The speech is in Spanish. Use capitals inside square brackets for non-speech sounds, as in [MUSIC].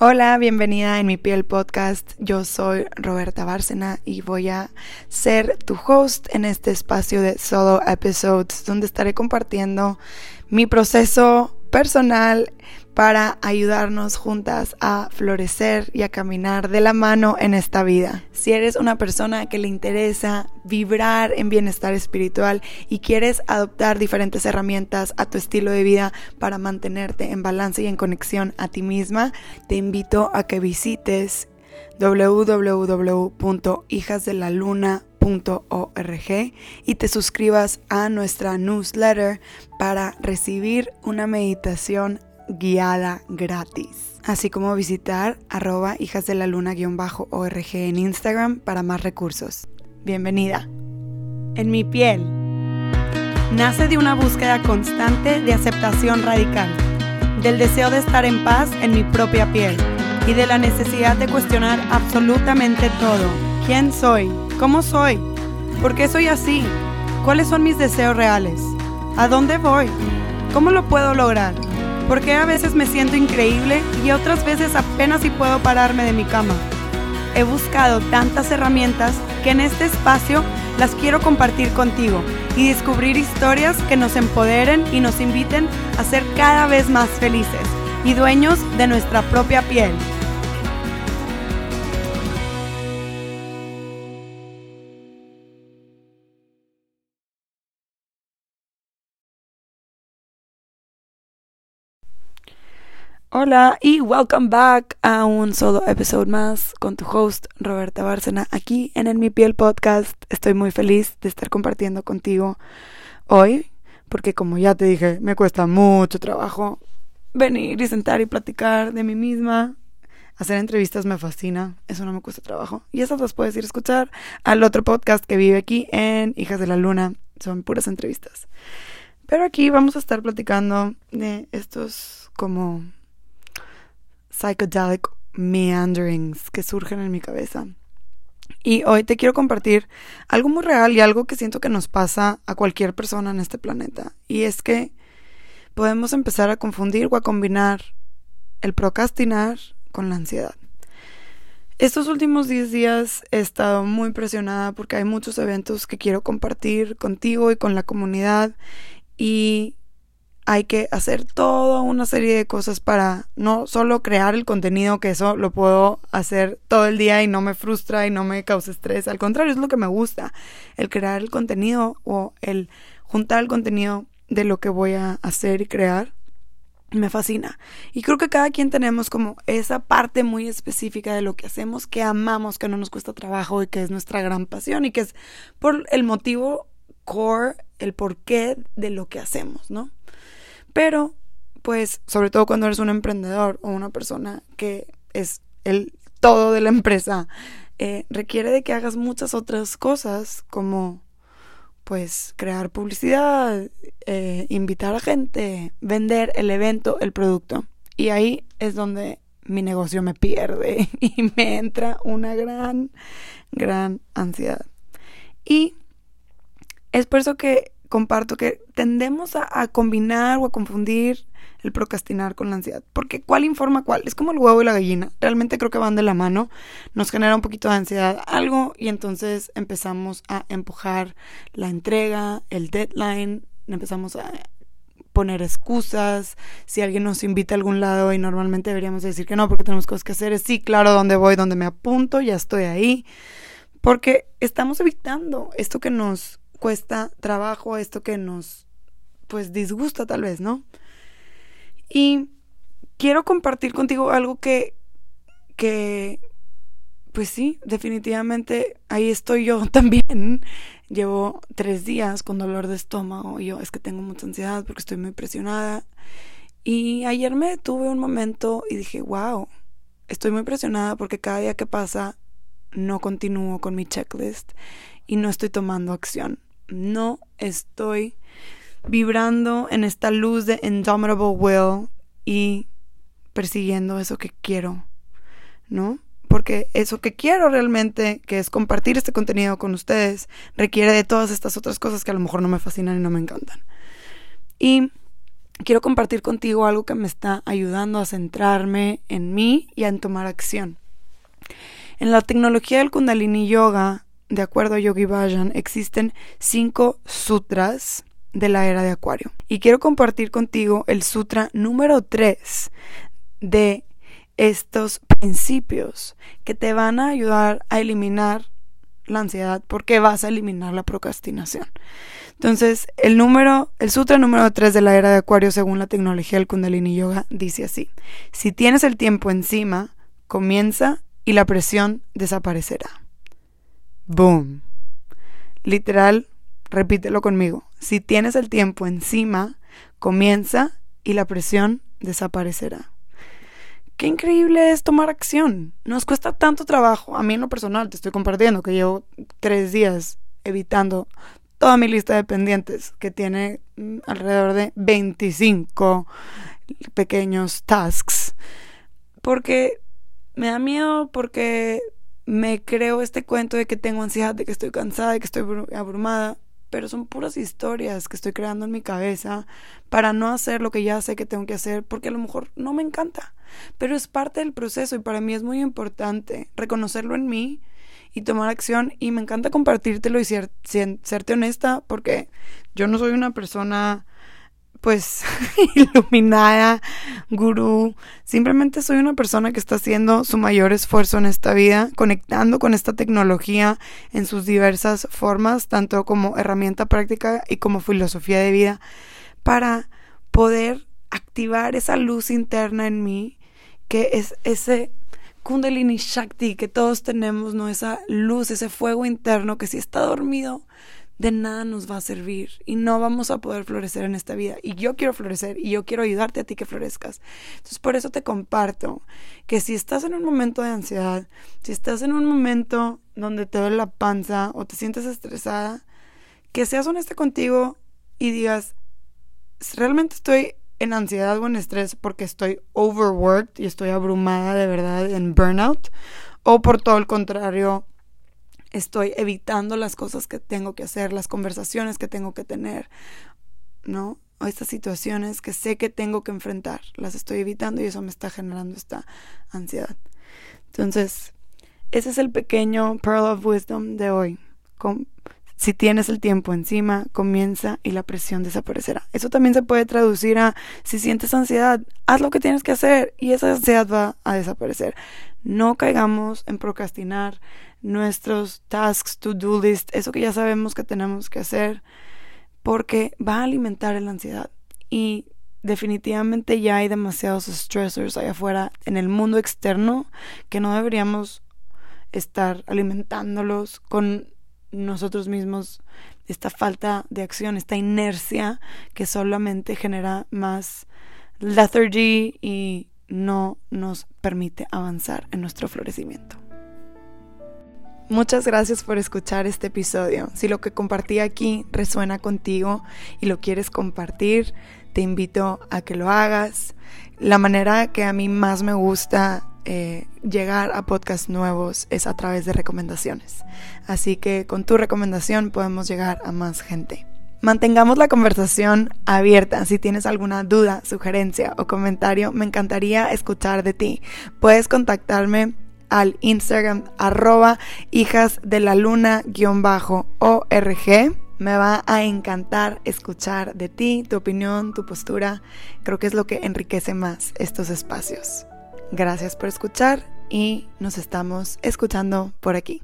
Hola, bienvenida en mi piel podcast. Yo soy Roberta Bárcena y voy a ser tu host en este espacio de solo episodes donde estaré compartiendo mi proceso personal para ayudarnos juntas a florecer y a caminar de la mano en esta vida. Si eres una persona que le interesa vibrar en bienestar espiritual y quieres adoptar diferentes herramientas a tu estilo de vida para mantenerte en balance y en conexión a ti misma, te invito a que visites y te suscribas a nuestra newsletter para recibir una meditación guiada gratis. Así como visitar arroba hijas de la luna-org en Instagram para más recursos. Bienvenida. En mi piel. Nace de una búsqueda constante de aceptación radical, del deseo de estar en paz en mi propia piel y de la necesidad de cuestionar absolutamente todo. ¿Quién soy? ¿Cómo soy? ¿Por qué soy así? ¿Cuáles son mis deseos reales? ¿A dónde voy? ¿Cómo lo puedo lograr? porque a veces me siento increíble y otras veces apenas si puedo pararme de mi cama. He buscado tantas herramientas que en este espacio las quiero compartir contigo y descubrir historias que nos empoderen y nos inviten a ser cada vez más felices y dueños de nuestra propia piel. Hola y welcome back a un solo episodio más con tu host Roberta Bárcena aquí en el Mi Piel Podcast. Estoy muy feliz de estar compartiendo contigo hoy porque como ya te dije me cuesta mucho trabajo venir y sentar y platicar de mí misma. Hacer entrevistas me fascina, eso no me cuesta trabajo. Y esas las puedes ir a escuchar al otro podcast que vive aquí en Hijas de la Luna. Son puras entrevistas. Pero aquí vamos a estar platicando de estos como psychedelic meanderings que surgen en mi cabeza. Y hoy te quiero compartir algo muy real y algo que siento que nos pasa a cualquier persona en este planeta. Y es que podemos empezar a confundir o a combinar el procrastinar con la ansiedad. Estos últimos 10 días he estado muy presionada porque hay muchos eventos que quiero compartir contigo y con la comunidad y hay que hacer toda una serie de cosas para no solo crear el contenido, que eso lo puedo hacer todo el día y no me frustra y no me causa estrés. Al contrario, es lo que me gusta, el crear el contenido o el juntar el contenido de lo que voy a hacer y crear. Me fascina. Y creo que cada quien tenemos como esa parte muy específica de lo que hacemos, que amamos, que no nos cuesta trabajo y que es nuestra gran pasión y que es por el motivo core, el porqué de lo que hacemos, ¿no? Pero, pues, sobre todo cuando eres un emprendedor o una persona que es el todo de la empresa, eh, requiere de que hagas muchas otras cosas como pues crear publicidad, eh, invitar a gente, vender el evento, el producto. Y ahí es donde mi negocio me pierde [LAUGHS] y me entra una gran, gran ansiedad. Y es por eso que comparto que tendemos a, combinar o a confundir el procrastinar con la ansiedad. Porque ¿cuál informa cuál? Es como el huevo y la gallina. Realmente creo que van de la mano. Nos genera un poquito de ansiedad algo y entonces empezamos a empujar la entrega, el deadline, empezamos a poner excusas, si alguien nos invita a algún lado y normalmente deberíamos decir que no porque tenemos cosas que hacer, es sí, claro, dónde voy, dónde me apunto, ya estoy ahí, porque estamos evitando esto que nos cuesta trabajo, esto que nos pues disgusta tal vez, ¿no? Y quiero compartir contigo algo que que pues sí, definitivamente ahí estoy yo [LAUGHS] también. Llevo tres días con dolor de estómago. Yo es que tengo mucha ansiedad porque estoy muy presionada. Y ayer me tuve un momento y dije, wow, estoy muy presionada porque cada día que pasa no continúo con mi checklist y no estoy tomando acción no estoy vibrando en esta luz de indomitable will y persiguiendo eso que quiero, ¿no? Porque eso que quiero realmente, que es compartir este contenido con ustedes, requiere de todas estas otras cosas que a lo mejor no me fascinan y no me encantan. Y quiero compartir contigo algo que me está ayudando a centrarme en mí y a tomar acción. En la tecnología del Kundalini Yoga, de acuerdo a Yogi Bhajan, existen cinco sutras de la era de Acuario. Y quiero compartir contigo el sutra número 3 de estos principios que te van a ayudar a eliminar la ansiedad porque vas a eliminar la procrastinación. Entonces, el número, el sutra número 3 de la era de Acuario según la tecnología del Kundalini Yoga dice así: Si tienes el tiempo encima, comienza y la presión desaparecerá. Boom. Literal, repítelo conmigo. Si tienes el tiempo encima, comienza y la presión desaparecerá. Qué increíble es tomar acción. Nos cuesta tanto trabajo. A mí en lo personal te estoy compartiendo que llevo tres días evitando toda mi lista de pendientes que tiene mm, alrededor de 25 pequeños tasks. Porque me da miedo, porque me creo este cuento de que tengo ansiedad, de que estoy cansada, de que estoy abrumada pero son puras historias que estoy creando en mi cabeza para no hacer lo que ya sé que tengo que hacer, porque a lo mejor no me encanta, pero es parte del proceso y para mí es muy importante reconocerlo en mí y tomar acción y me encanta compartírtelo y ser, serte honesta porque yo no soy una persona pues [LAUGHS] iluminada, gurú. Simplemente soy una persona que está haciendo su mayor esfuerzo en esta vida, conectando con esta tecnología en sus diversas formas, tanto como herramienta práctica y como filosofía de vida, para poder activar esa luz interna en mí, que es ese Kundalini Shakti que todos tenemos, ¿no? Esa luz, ese fuego interno que si está dormido, de nada nos va a servir y no vamos a poder florecer en esta vida. Y yo quiero florecer y yo quiero ayudarte a ti que florezcas. Entonces por eso te comparto que si estás en un momento de ansiedad, si estás en un momento donde te duele la panza o te sientes estresada, que seas honesta contigo y digas, realmente estoy en ansiedad o en estrés porque estoy overworked y estoy abrumada de verdad en burnout o por todo el contrario estoy evitando las cosas que tengo que hacer, las conversaciones que tengo que tener, ¿no? O estas situaciones que sé que tengo que enfrentar, las estoy evitando y eso me está generando esta ansiedad. Entonces, ese es el pequeño Pearl of Wisdom de hoy. si tienes el tiempo encima, comienza y la presión desaparecerá. Eso también se puede traducir a si sientes ansiedad, haz lo que tienes que hacer y esa ansiedad va a desaparecer. No caigamos en procrastinar, nuestros tasks, to-do list, eso que ya sabemos que tenemos que hacer, porque va a alimentar la ansiedad. Y definitivamente ya hay demasiados stressors allá afuera en el mundo externo que no deberíamos estar alimentándolos con nosotros mismos esta falta de acción, esta inercia que solamente genera más lethargy y no nos permite avanzar en nuestro florecimiento. Muchas gracias por escuchar este episodio. Si lo que compartí aquí resuena contigo y lo quieres compartir, te invito a que lo hagas. La manera que a mí más me gusta eh, llegar a podcasts nuevos es a través de recomendaciones. Así que con tu recomendación podemos llegar a más gente. Mantengamos la conversación abierta. Si tienes alguna duda, sugerencia o comentario, me encantaría escuchar de ti. Puedes contactarme al Instagram arroba hijas de la luna guion bajo org. Me va a encantar escuchar de ti, tu opinión, tu postura. Creo que es lo que enriquece más estos espacios. Gracias por escuchar y nos estamos escuchando por aquí.